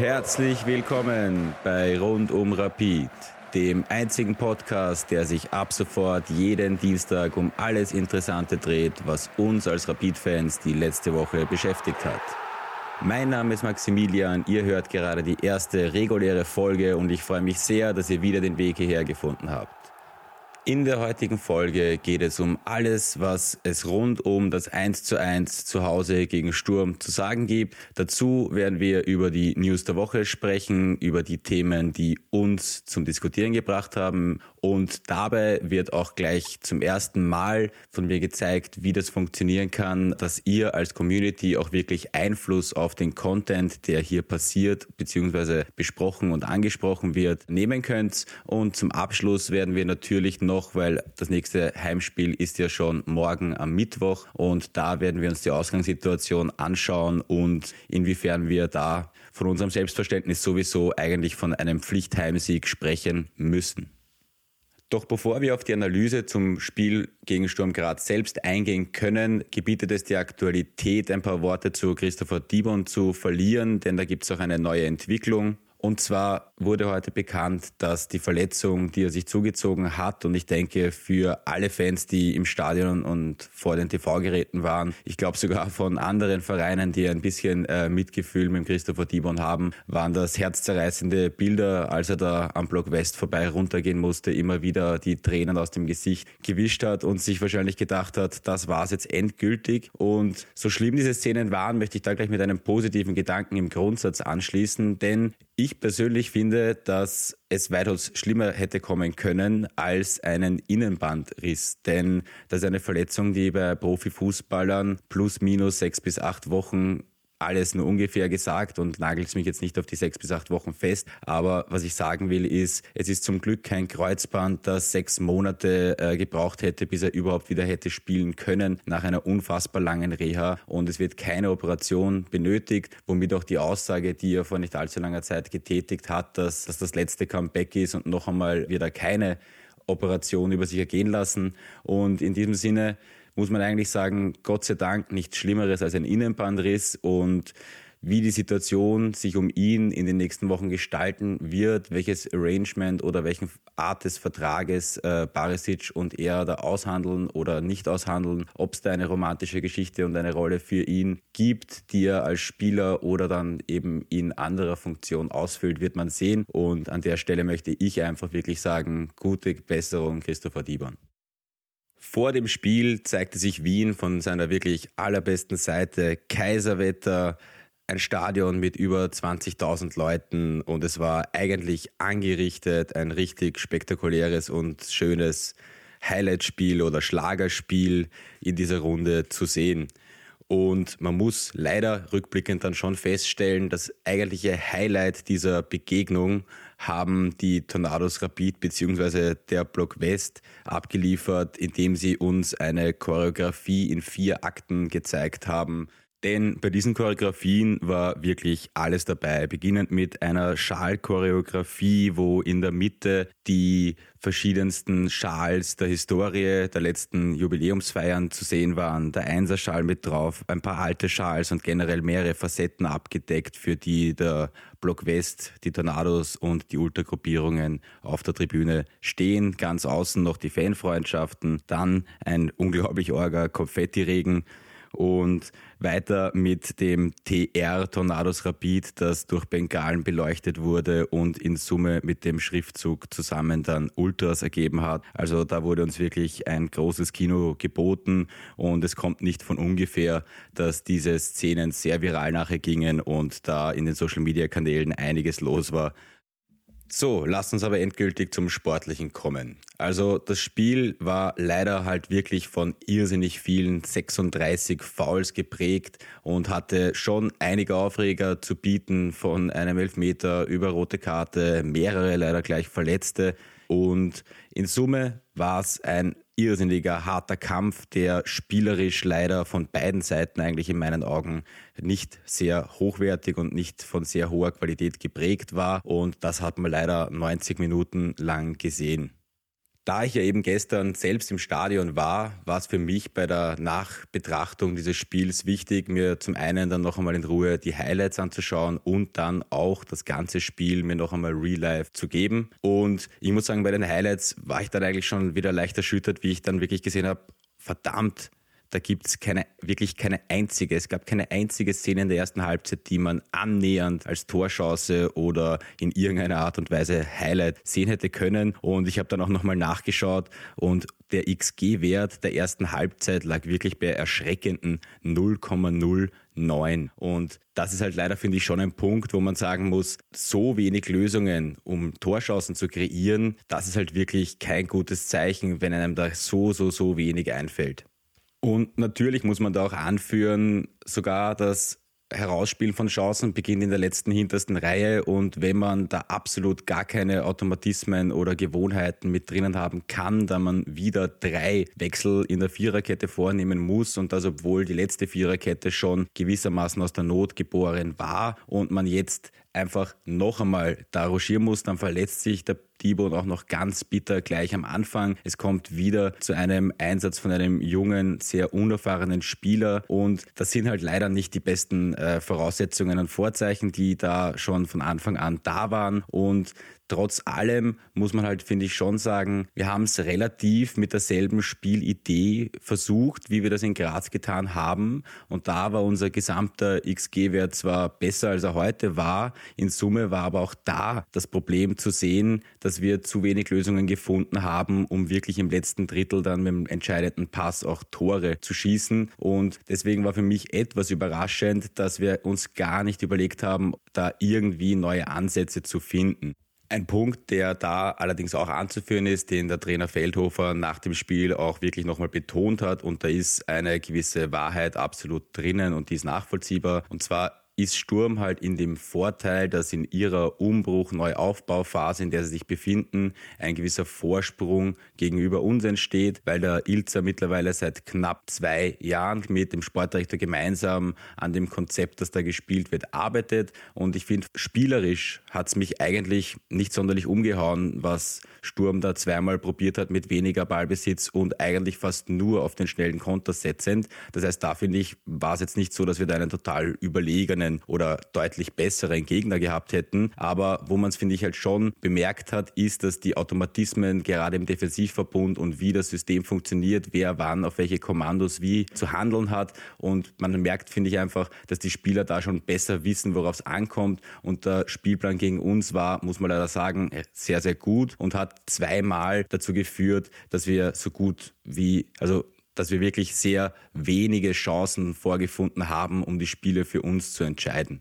Herzlich willkommen bei Rund um Rapid, dem einzigen Podcast, der sich ab sofort jeden Dienstag um alles Interessante dreht, was uns als Rapid-Fans die letzte Woche beschäftigt hat. Mein Name ist Maximilian, ihr hört gerade die erste reguläre Folge und ich freue mich sehr, dass ihr wieder den Weg hierher gefunden habt. In der heutigen Folge geht es um alles, was es rund um das 1 zu 1 zu Hause gegen Sturm zu sagen gibt. Dazu werden wir über die News der Woche sprechen, über die Themen, die uns zum Diskutieren gebracht haben und dabei wird auch gleich zum ersten Mal von mir gezeigt, wie das funktionieren kann, dass ihr als Community auch wirklich Einfluss auf den Content, der hier passiert bzw. besprochen und angesprochen wird, nehmen könnt. Und zum Abschluss werden wir natürlich noch, weil das nächste Heimspiel ist ja schon morgen am Mittwoch und da werden wir uns die Ausgangssituation anschauen und inwiefern wir da von unserem Selbstverständnis sowieso eigentlich von einem Pflichtheimsieg sprechen müssen. Doch bevor wir auf die Analyse zum Spiel gegen Sturm Graz selbst eingehen können, gebietet es die Aktualität, ein paar Worte zu Christopher Dibon zu verlieren, denn da gibt es auch eine neue Entwicklung. Und zwar wurde heute bekannt, dass die Verletzung, die er sich zugezogen hat, und ich denke für alle Fans, die im Stadion und vor den TV-Geräten waren, ich glaube sogar von anderen Vereinen, die ein bisschen äh, Mitgefühl mit Christopher Dibon haben, waren das herzzerreißende Bilder, als er da am Block West vorbei runtergehen musste, immer wieder die Tränen aus dem Gesicht gewischt hat und sich wahrscheinlich gedacht hat, das war's jetzt endgültig. Und so schlimm diese Szenen waren, möchte ich da gleich mit einem positiven Gedanken im Grundsatz anschließen, denn ich persönlich finde, dass es weitaus schlimmer hätte kommen können als einen Innenbandriss. Denn das ist eine Verletzung, die bei Profifußballern plus minus sechs bis acht Wochen alles nur ungefähr gesagt und nagelt mich jetzt nicht auf die sechs bis acht Wochen fest. Aber was ich sagen will, ist, es ist zum Glück kein Kreuzband, das sechs Monate äh, gebraucht hätte, bis er überhaupt wieder hätte spielen können nach einer unfassbar langen Reha. Und es wird keine Operation benötigt, womit auch die Aussage, die er vor nicht allzu langer Zeit getätigt hat, dass, dass das letzte Comeback ist und noch einmal wird er keine Operation über sich ergehen lassen. Und in diesem Sinne muss man eigentlich sagen, Gott sei Dank nichts Schlimmeres als ein Innenbandriss und wie die Situation sich um ihn in den nächsten Wochen gestalten wird, welches Arrangement oder welchen Art des Vertrages äh, Barisic und er da aushandeln oder nicht aushandeln, ob es da eine romantische Geschichte und eine Rolle für ihn gibt, die er als Spieler oder dann eben in anderer Funktion ausfüllt, wird man sehen. Und an der Stelle möchte ich einfach wirklich sagen, gute Besserung, Christopher Diebern. Vor dem Spiel zeigte sich Wien von seiner wirklich allerbesten Seite. Kaiserwetter, ein Stadion mit über 20.000 Leuten und es war eigentlich angerichtet, ein richtig spektakuläres und schönes Highlight-Spiel oder Schlagerspiel in dieser Runde zu sehen. Und man muss leider rückblickend dann schon feststellen, das eigentliche Highlight dieser Begegnung haben die Tornados Rapid bzw. der Block West abgeliefert, indem sie uns eine Choreografie in vier Akten gezeigt haben, denn bei diesen Choreografien war wirklich alles dabei, beginnend mit einer Schalchoreografie, wo in der Mitte die verschiedensten Schals der Historie der letzten Jubiläumsfeiern zu sehen waren. Der Einserschal mit drauf, ein paar alte Schals und generell mehrere Facetten abgedeckt, für die der Block West, die Tornados und die Ultragruppierungen auf der Tribüne stehen. Ganz außen noch die Fanfreundschaften, dann ein unglaublich orger Konfettiregen und weiter mit dem TR Tornados Rapid, das durch Bengalen beleuchtet wurde und in Summe mit dem Schriftzug zusammen dann Ultras ergeben hat. Also da wurde uns wirklich ein großes Kino geboten und es kommt nicht von ungefähr, dass diese Szenen sehr viral nachher gingen und da in den Social Media Kanälen einiges los war. So, lasst uns aber endgültig zum Sportlichen kommen. Also das Spiel war leider halt wirklich von irrsinnig vielen 36 Fouls geprägt und hatte schon einige Aufreger zu bieten von einem Elfmeter über rote Karte, mehrere leider gleich Verletzte und in Summe war es ein irrsinniger, harter Kampf, der spielerisch leider von beiden Seiten eigentlich in meinen Augen nicht sehr hochwertig und nicht von sehr hoher Qualität geprägt war. Und das hat man leider 90 Minuten lang gesehen. Da ich ja eben gestern selbst im Stadion war, war es für mich bei der Nachbetrachtung dieses Spiels wichtig, mir zum einen dann noch einmal in Ruhe die Highlights anzuschauen und dann auch das ganze Spiel mir noch einmal real life zu geben. Und ich muss sagen, bei den Highlights war ich dann eigentlich schon wieder leicht erschüttert, wie ich dann wirklich gesehen habe, verdammt, da gibt es keine, wirklich keine einzige, es gab keine einzige Szene in der ersten Halbzeit, die man annähernd als Torchance oder in irgendeiner Art und Weise Highlight sehen hätte können. Und ich habe dann auch nochmal nachgeschaut und der XG-Wert der ersten Halbzeit lag wirklich bei erschreckenden 0,09. Und das ist halt leider, finde ich, schon ein Punkt, wo man sagen muss, so wenig Lösungen, um Torchancen zu kreieren, das ist halt wirklich kein gutes Zeichen, wenn einem da so, so, so wenig einfällt. Und natürlich muss man da auch anführen, sogar das Herausspielen von Chancen beginnt in der letzten hintersten Reihe. Und wenn man da absolut gar keine Automatismen oder Gewohnheiten mit drinnen haben kann, da man wieder drei Wechsel in der Viererkette vornehmen muss und das obwohl die letzte Viererkette schon gewissermaßen aus der Not geboren war und man jetzt einfach noch einmal da ruschieren muss, dann verletzt sich der Dibon auch noch ganz bitter gleich am Anfang. Es kommt wieder zu einem Einsatz von einem jungen, sehr unerfahrenen Spieler und das sind halt leider nicht die besten äh, Voraussetzungen und Vorzeichen, die da schon von Anfang an da waren und Trotz allem muss man halt, finde ich, schon sagen, wir haben es relativ mit derselben Spielidee versucht, wie wir das in Graz getan haben. Und da war unser gesamter XG-Wert zwar besser, als er heute war. In Summe war aber auch da das Problem zu sehen, dass wir zu wenig Lösungen gefunden haben, um wirklich im letzten Drittel dann mit dem entscheidenden Pass auch Tore zu schießen. Und deswegen war für mich etwas überraschend, dass wir uns gar nicht überlegt haben, da irgendwie neue Ansätze zu finden. Ein Punkt, der da allerdings auch anzuführen ist, den der Trainer Feldhofer nach dem Spiel auch wirklich nochmal betont hat, und da ist eine gewisse Wahrheit absolut drinnen und die ist nachvollziehbar. Und zwar ist Sturm halt in dem Vorteil, dass in ihrer Umbruch-Neuaufbauphase, in der sie sich befinden, ein gewisser Vorsprung gegenüber uns entsteht, weil der Ilzer mittlerweile seit knapp zwei Jahren mit dem Sportdirektor gemeinsam an dem Konzept, das da gespielt wird, arbeitet. Und ich finde, spielerisch hat es mich eigentlich nicht sonderlich umgehauen, was Sturm da zweimal probiert hat mit weniger Ballbesitz und eigentlich fast nur auf den schnellen Konter setzend. Das heißt, da finde ich, war es jetzt nicht so, dass wir da einen total überlegenen einen oder deutlich besseren Gegner gehabt hätten. Aber wo man es, finde ich, halt schon bemerkt hat, ist, dass die Automatismen gerade im Defensivverbund und wie das System funktioniert, wer wann auf welche Kommandos wie zu handeln hat. Und man merkt, finde ich einfach, dass die Spieler da schon besser wissen, worauf es ankommt. Und der Spielplan gegen uns war, muss man leider sagen, sehr, sehr gut und hat zweimal dazu geführt, dass wir so gut wie, also dass wir wirklich sehr wenige Chancen vorgefunden haben, um die Spiele für uns zu entscheiden.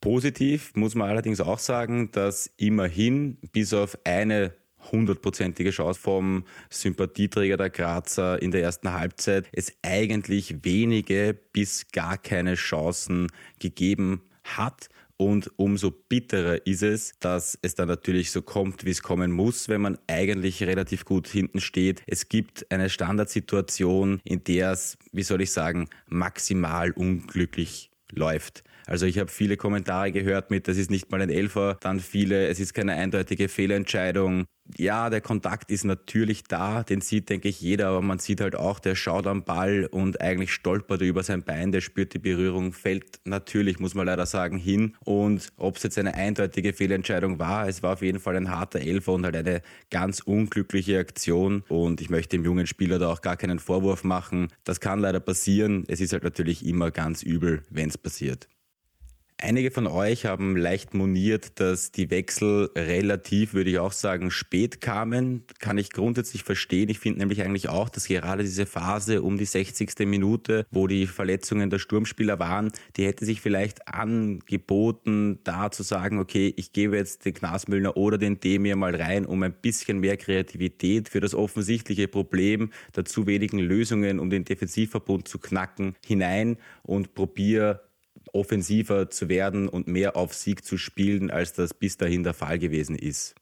Positiv muss man allerdings auch sagen, dass immerhin bis auf eine hundertprozentige Chance vom Sympathieträger der Grazer in der ersten Halbzeit es eigentlich wenige bis gar keine Chancen gegeben hat. Und umso bitterer ist es, dass es dann natürlich so kommt, wie es kommen muss, wenn man eigentlich relativ gut hinten steht. Es gibt eine Standardsituation, in der es, wie soll ich sagen, maximal unglücklich läuft. Also ich habe viele Kommentare gehört mit, das ist nicht mal ein Elfer, dann viele, es ist keine eindeutige Fehlentscheidung. Ja, der Kontakt ist natürlich da, den sieht, denke ich, jeder, aber man sieht halt auch, der schaut am Ball und eigentlich stolpert er über sein Bein, der spürt die Berührung, fällt natürlich, muss man leider sagen, hin. Und ob es jetzt eine eindeutige Fehlentscheidung war, es war auf jeden Fall ein harter Elfer und halt eine ganz unglückliche Aktion. Und ich möchte dem jungen Spieler da auch gar keinen Vorwurf machen. Das kann leider passieren. Es ist halt natürlich immer ganz übel, wenn es passiert. Einige von euch haben leicht moniert, dass die Wechsel relativ, würde ich auch sagen, spät kamen. Kann ich grundsätzlich verstehen. Ich finde nämlich eigentlich auch, dass gerade diese Phase um die 60. Minute, wo die Verletzungen der Sturmspieler waren, die hätte sich vielleicht angeboten, da zu sagen, okay, ich gebe jetzt den Knasmüllner oder den Demir mal rein, um ein bisschen mehr Kreativität für das offensichtliche Problem der zu wenigen Lösungen, um den Defensivverbund zu knacken, hinein und probiere offensiver zu werden und mehr auf Sieg zu spielen, als das bis dahin der Fall gewesen ist.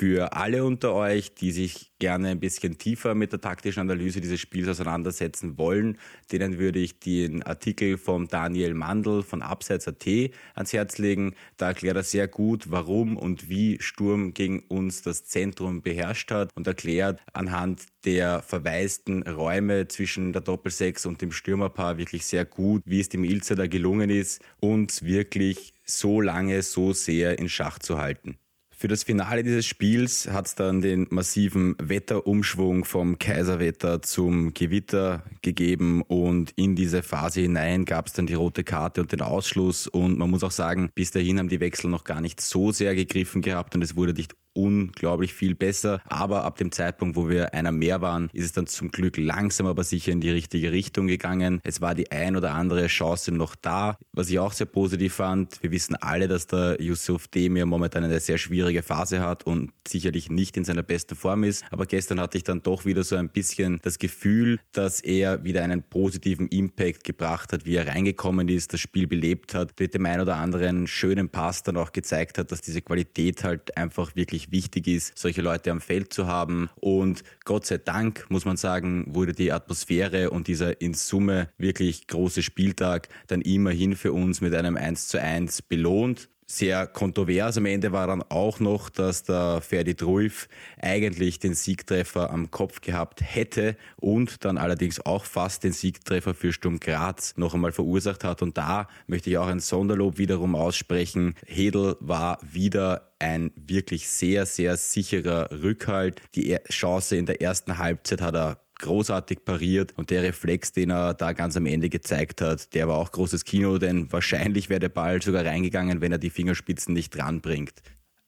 Für alle unter euch, die sich gerne ein bisschen tiefer mit der taktischen Analyse dieses Spiels auseinandersetzen wollen, denen würde ich den Artikel von Daniel Mandl von Abseits.at ans Herz legen. Da erklärt er sehr gut, warum und wie Sturm gegen uns das Zentrum beherrscht hat und erklärt anhand der verwaisten Räume zwischen der Doppelsechs und dem Stürmerpaar wirklich sehr gut, wie es dem Ilzer da gelungen ist, uns wirklich so lange, so sehr in Schach zu halten. Für das Finale dieses Spiels hat es dann den massiven Wetterumschwung vom Kaiserwetter zum Gewitter gegeben und in diese Phase hinein gab es dann die rote Karte und den Ausschluss. Und man muss auch sagen, bis dahin haben die Wechsel noch gar nicht so sehr gegriffen gehabt und es wurde nicht unglaublich viel besser. Aber ab dem Zeitpunkt, wo wir einer mehr waren, ist es dann zum Glück langsam aber sicher in die richtige Richtung gegangen. Es war die ein oder andere Chance noch da, was ich auch sehr positiv fand. Wir wissen alle, dass der Yusuf Demir momentan eine sehr schwierige Phase hat und sicherlich nicht in seiner besten Form ist. Aber gestern hatte ich dann doch wieder so ein bisschen das Gefühl, dass er wieder einen positiven Impact gebracht hat, wie er reingekommen ist, das Spiel belebt hat, mit dem einen oder anderen schönen Pass dann auch gezeigt hat, dass diese Qualität halt einfach wirklich wichtig ist, solche Leute am Feld zu haben. Und Gott sei Dank, muss man sagen, wurde die Atmosphäre und dieser in Summe wirklich große Spieltag dann immerhin für uns mit einem 1 zu 1 belohnt sehr kontrovers am Ende war dann auch noch, dass der Ferdi Trulf eigentlich den Siegtreffer am Kopf gehabt hätte und dann allerdings auch fast den Siegtreffer für Sturm Graz noch einmal verursacht hat. Und da möchte ich auch ein Sonderlob wiederum aussprechen. Hedel war wieder ein wirklich sehr, sehr sicherer Rückhalt. Die Chance in der ersten Halbzeit hat er großartig pariert und der Reflex, den er da ganz am Ende gezeigt hat, der war auch großes Kino, denn wahrscheinlich wäre der Ball sogar reingegangen, wenn er die Fingerspitzen nicht dranbringt.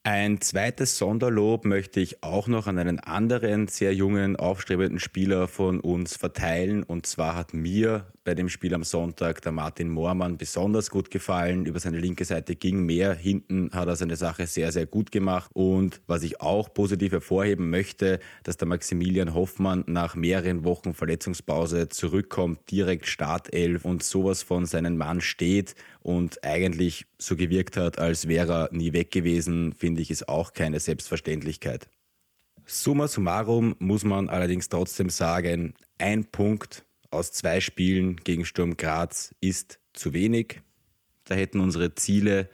Ein zweites Sonderlob möchte ich auch noch an einen anderen sehr jungen, aufstrebenden Spieler von uns verteilen. Und zwar hat mir bei dem Spiel am Sonntag der Martin Moormann besonders gut gefallen. Über seine linke Seite ging mehr. Hinten hat er seine Sache sehr, sehr gut gemacht. Und was ich auch positiv hervorheben möchte, dass der Maximilian Hoffmann nach mehreren Wochen Verletzungspause zurückkommt, direkt Startelf und sowas von seinen Mann steht und eigentlich so gewirkt hat, als wäre er nie weg gewesen, finde ich, ist auch keine Selbstverständlichkeit. Summa summarum muss man allerdings trotzdem sagen, ein Punkt aus zwei Spielen gegen Sturm Graz ist zu wenig. Da hätten unsere Ziele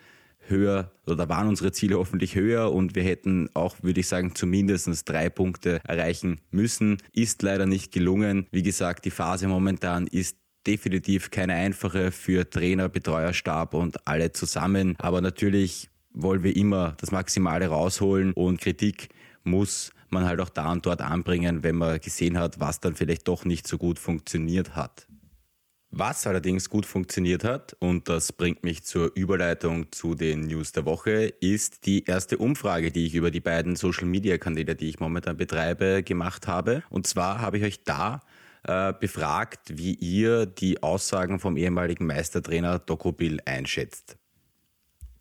höher oder waren unsere Ziele hoffentlich höher und wir hätten auch, würde ich sagen, zumindest drei Punkte erreichen müssen. Ist leider nicht gelungen. Wie gesagt, die Phase momentan ist definitiv keine einfache für Trainer, Betreuerstab und alle zusammen. Aber natürlich wollen wir immer das Maximale rausholen und Kritik muss man halt auch da und dort anbringen, wenn man gesehen hat, was dann vielleicht doch nicht so gut funktioniert hat. Was allerdings gut funktioniert hat, und das bringt mich zur Überleitung zu den News der Woche, ist die erste Umfrage, die ich über die beiden Social-Media-Kanäle, die ich momentan betreibe, gemacht habe. Und zwar habe ich euch da äh, befragt, wie ihr die Aussagen vom ehemaligen Meistertrainer Doko Bill einschätzt.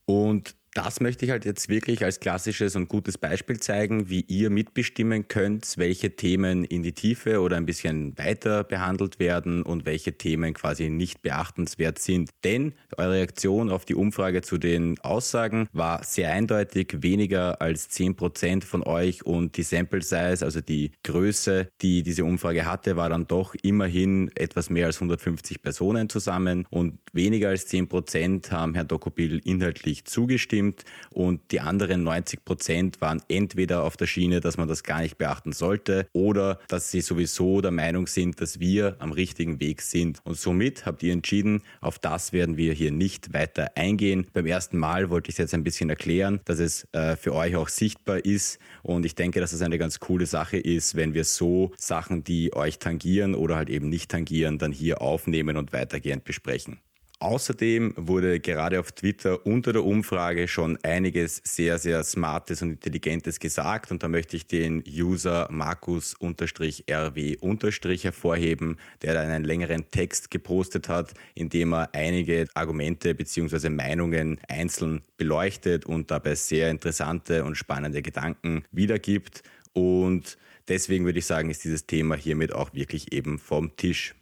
Und das möchte ich halt jetzt wirklich als klassisches und gutes Beispiel zeigen, wie ihr mitbestimmen könnt, welche Themen in die Tiefe oder ein bisschen weiter behandelt werden und welche Themen quasi nicht beachtenswert sind. Denn eure Reaktion auf die Umfrage zu den Aussagen war sehr eindeutig, weniger als 10% von euch und die Sample Size, also die Größe, die diese Umfrage hatte, war dann doch immerhin etwas mehr als 150 Personen zusammen und weniger als 10% haben Herrn Dokobil inhaltlich zugestimmt zugestimmt und die anderen 90 Prozent waren entweder auf der Schiene, dass man das gar nicht beachten sollte oder dass sie sowieso der Meinung sind, dass wir am richtigen Weg sind. Und somit habt ihr entschieden, auf das werden wir hier nicht weiter eingehen. Beim ersten Mal wollte ich es jetzt ein bisschen erklären, dass es äh, für euch auch sichtbar ist und ich denke, dass es eine ganz coole Sache ist, wenn wir so Sachen, die euch tangieren oder halt eben nicht tangieren, dann hier aufnehmen und weitergehend besprechen. Außerdem wurde gerade auf Twitter unter der Umfrage schon einiges sehr, sehr Smartes und Intelligentes gesagt und da möchte ich den User Markus-RW- hervorheben, der da einen längeren Text gepostet hat, in dem er einige Argumente bzw. Meinungen einzeln beleuchtet und dabei sehr interessante und spannende Gedanken wiedergibt und deswegen würde ich sagen, ist dieses Thema hiermit auch wirklich eben vom Tisch.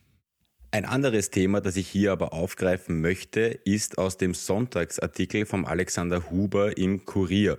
Ein anderes Thema, das ich hier aber aufgreifen möchte, ist aus dem Sonntagsartikel vom Alexander Huber im Kurier.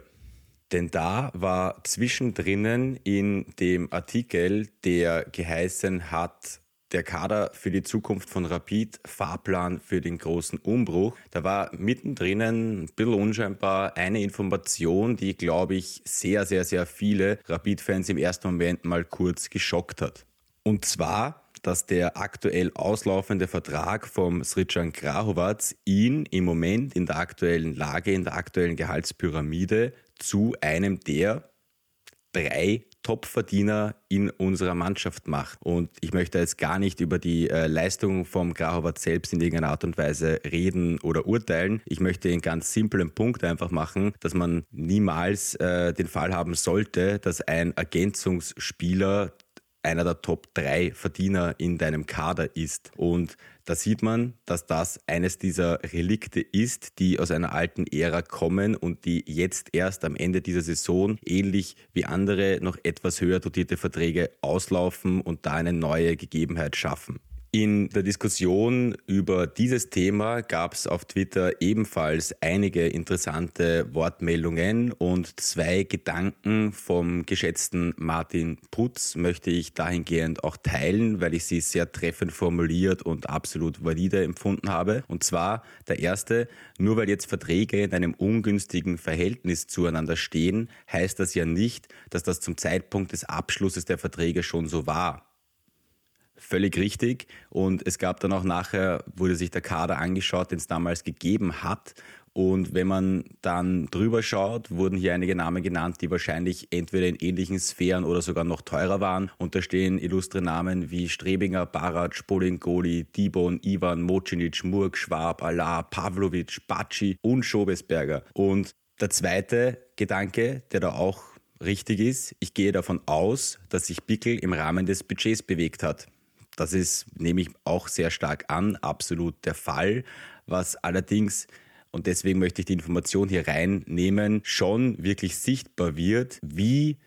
Denn da war zwischendrin in dem Artikel, der geheißen hat, der Kader für die Zukunft von Rapid, Fahrplan für den großen Umbruch. Da war mittendrin ein bisschen unscheinbar eine Information, die, glaube ich, sehr, sehr, sehr viele Rapid-Fans im ersten Moment mal kurz geschockt hat. Und zwar, dass der aktuell auslaufende Vertrag vom Srijan Grahovac ihn im Moment in der aktuellen Lage, in der aktuellen Gehaltspyramide zu einem der drei Topverdiener in unserer Mannschaft macht. Und ich möchte jetzt gar nicht über die äh, Leistung vom Grahovac selbst in irgendeiner Art und Weise reden oder urteilen. Ich möchte einen ganz simplen Punkt einfach machen, dass man niemals äh, den Fall haben sollte, dass ein Ergänzungsspieler einer der Top 3 Verdiener in deinem Kader ist. Und da sieht man, dass das eines dieser Relikte ist, die aus einer alten Ära kommen und die jetzt erst am Ende dieser Saison ähnlich wie andere noch etwas höher dotierte Verträge auslaufen und da eine neue Gegebenheit schaffen. In der Diskussion über dieses Thema gab es auf Twitter ebenfalls einige interessante Wortmeldungen und zwei Gedanken vom geschätzten Martin Putz möchte ich dahingehend auch teilen, weil ich sie sehr treffend formuliert und absolut valide empfunden habe. Und zwar der erste, nur weil jetzt Verträge in einem ungünstigen Verhältnis zueinander stehen, heißt das ja nicht, dass das zum Zeitpunkt des Abschlusses der Verträge schon so war. Völlig richtig. Und es gab dann auch nachher, wurde sich der Kader angeschaut, den es damals gegeben hat. Und wenn man dann drüber schaut, wurden hier einige Namen genannt, die wahrscheinlich entweder in ähnlichen Sphären oder sogar noch teurer waren. Und da stehen illustre Namen wie Strebinger, Barat, Spolingoli, Dibon, Ivan, Mocinic, Murk, Schwab, Allah, Pavlovic, Baci und Schobesberger. Und der zweite Gedanke, der da auch richtig ist, ich gehe davon aus, dass sich Bickel im Rahmen des Budgets bewegt hat. Das ist, nehme ich auch sehr stark an, absolut der Fall. Was allerdings, und deswegen möchte ich die Information hier reinnehmen, schon wirklich sichtbar wird, wie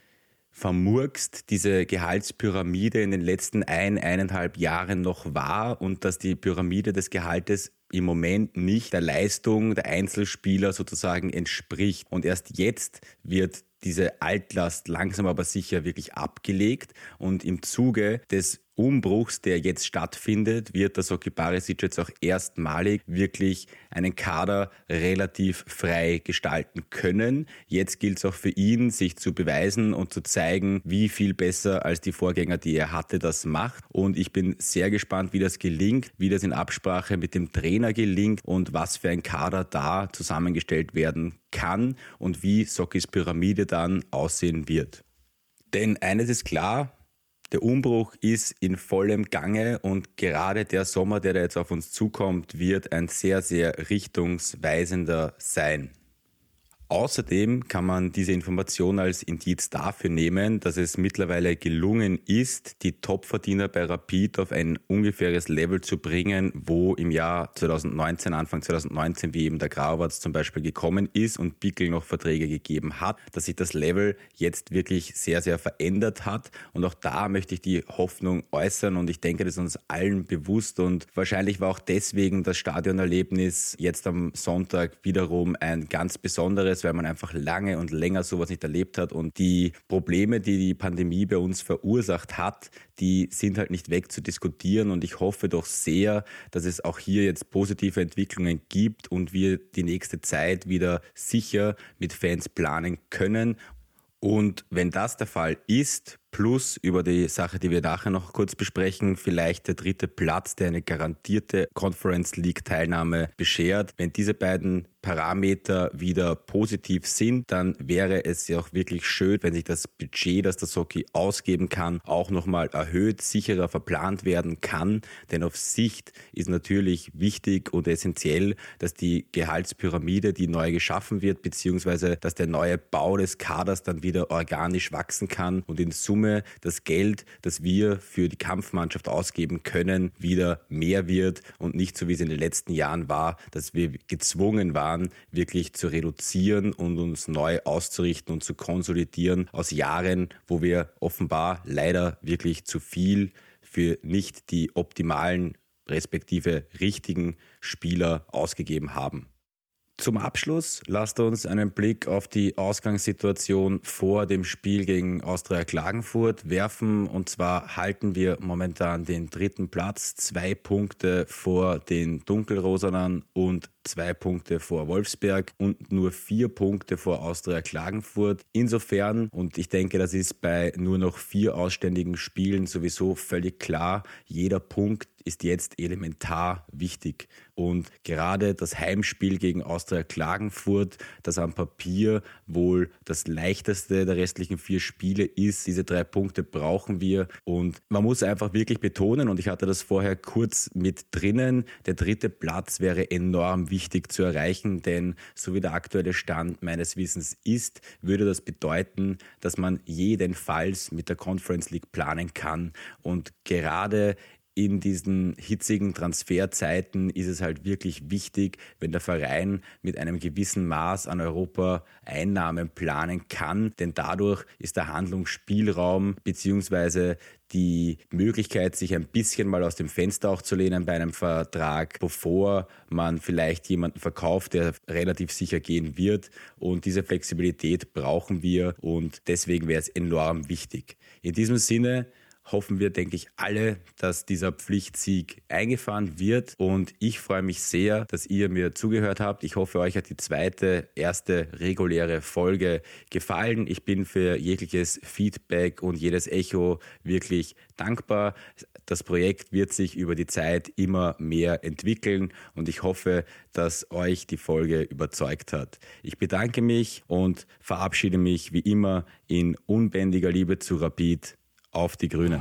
vermurkst diese Gehaltspyramide in den letzten ein, eineinhalb Jahren noch war und dass die Pyramide des Gehaltes im Moment nicht der Leistung der Einzelspieler sozusagen entspricht. Und erst jetzt wird diese Altlast langsam aber sicher wirklich abgelegt und im Zuge des Umbruchs, der jetzt stattfindet, wird der Soki Barisic jetzt auch erstmalig wirklich einen Kader relativ frei gestalten können. Jetzt gilt es auch für ihn, sich zu beweisen und zu zeigen, wie viel besser als die Vorgänger, die er hatte, das macht. Und ich bin sehr gespannt, wie das gelingt, wie das in Absprache mit dem Trainer gelingt und was für ein Kader da zusammengestellt werden kann und wie Sokis Pyramide dann aussehen wird. Denn eines ist klar, der Umbruch ist in vollem Gange und gerade der Sommer, der da jetzt auf uns zukommt, wird ein sehr, sehr richtungsweisender sein. Außerdem kann man diese Information als Indiz dafür nehmen, dass es mittlerweile gelungen ist, die Topverdiener bei Rapid auf ein ungefähres Level zu bringen, wo im Jahr 2019, Anfang 2019, wie eben der Grauwatz zum Beispiel gekommen ist und Bickel noch Verträge gegeben hat, dass sich das Level jetzt wirklich sehr, sehr verändert hat. Und auch da möchte ich die Hoffnung äußern und ich denke, das ist uns allen bewusst und wahrscheinlich war auch deswegen das Stadionerlebnis jetzt am Sonntag wiederum ein ganz besonderes ist, weil man einfach lange und länger sowas nicht erlebt hat. Und die Probleme, die die Pandemie bei uns verursacht hat, die sind halt nicht weg zu diskutieren. Und ich hoffe doch sehr, dass es auch hier jetzt positive Entwicklungen gibt und wir die nächste Zeit wieder sicher mit Fans planen können. Und wenn das der Fall ist, plus über die Sache, die wir nachher noch kurz besprechen, vielleicht der dritte Platz, der eine garantierte Conference League Teilnahme beschert, wenn diese beiden Parameter wieder positiv sind, dann wäre es ja auch wirklich schön, wenn sich das Budget, das der Soki ausgeben kann, auch nochmal erhöht, sicherer verplant werden kann. Denn auf Sicht ist natürlich wichtig und essentiell, dass die Gehaltspyramide, die neu geschaffen wird, beziehungsweise dass der neue Bau des Kaders dann wieder organisch wachsen kann und in Summe das Geld, das wir für die Kampfmannschaft ausgeben können, wieder mehr wird und nicht so wie es in den letzten Jahren war, dass wir gezwungen waren, wirklich zu reduzieren und uns neu auszurichten und zu konsolidieren aus Jahren, wo wir offenbar leider wirklich zu viel für nicht die optimalen respektive richtigen Spieler ausgegeben haben. Zum Abschluss lasst uns einen Blick auf die Ausgangssituation vor dem Spiel gegen Austria Klagenfurt werfen. Und zwar halten wir momentan den dritten Platz, zwei Punkte vor den Dunkelrosanern und zwei Punkte vor Wolfsberg und nur vier Punkte vor Austria Klagenfurt. Insofern, und ich denke, das ist bei nur noch vier ausständigen Spielen sowieso völlig klar, jeder Punkt ist jetzt elementar wichtig. Und gerade das Heimspiel gegen Austria Klagenfurt, das am Papier wohl das leichteste der restlichen vier Spiele ist, diese drei Punkte brauchen wir. Und man muss einfach wirklich betonen, und ich hatte das vorher kurz mit drinnen, der dritte Platz wäre enorm wichtig zu erreichen, denn so wie der aktuelle Stand meines Wissens ist, würde das bedeuten, dass man jedenfalls mit der Conference League planen kann. Und gerade in diesen hitzigen Transferzeiten ist es halt wirklich wichtig, wenn der Verein mit einem gewissen Maß an Europa Einnahmen planen kann, denn dadurch ist der Handlungsspielraum bzw. die Möglichkeit, sich ein bisschen mal aus dem Fenster auch zu lehnen bei einem Vertrag, bevor man vielleicht jemanden verkauft, der relativ sicher gehen wird. Und diese Flexibilität brauchen wir und deswegen wäre es enorm wichtig. In diesem Sinne hoffen wir, denke ich, alle, dass dieser Pflichtsieg eingefahren wird. Und ich freue mich sehr, dass ihr mir zugehört habt. Ich hoffe, euch hat die zweite, erste reguläre Folge gefallen. Ich bin für jegliches Feedback und jedes Echo wirklich dankbar. Das Projekt wird sich über die Zeit immer mehr entwickeln und ich hoffe, dass euch die Folge überzeugt hat. Ich bedanke mich und verabschiede mich wie immer in unbändiger Liebe zu Rapid auf die Grünen.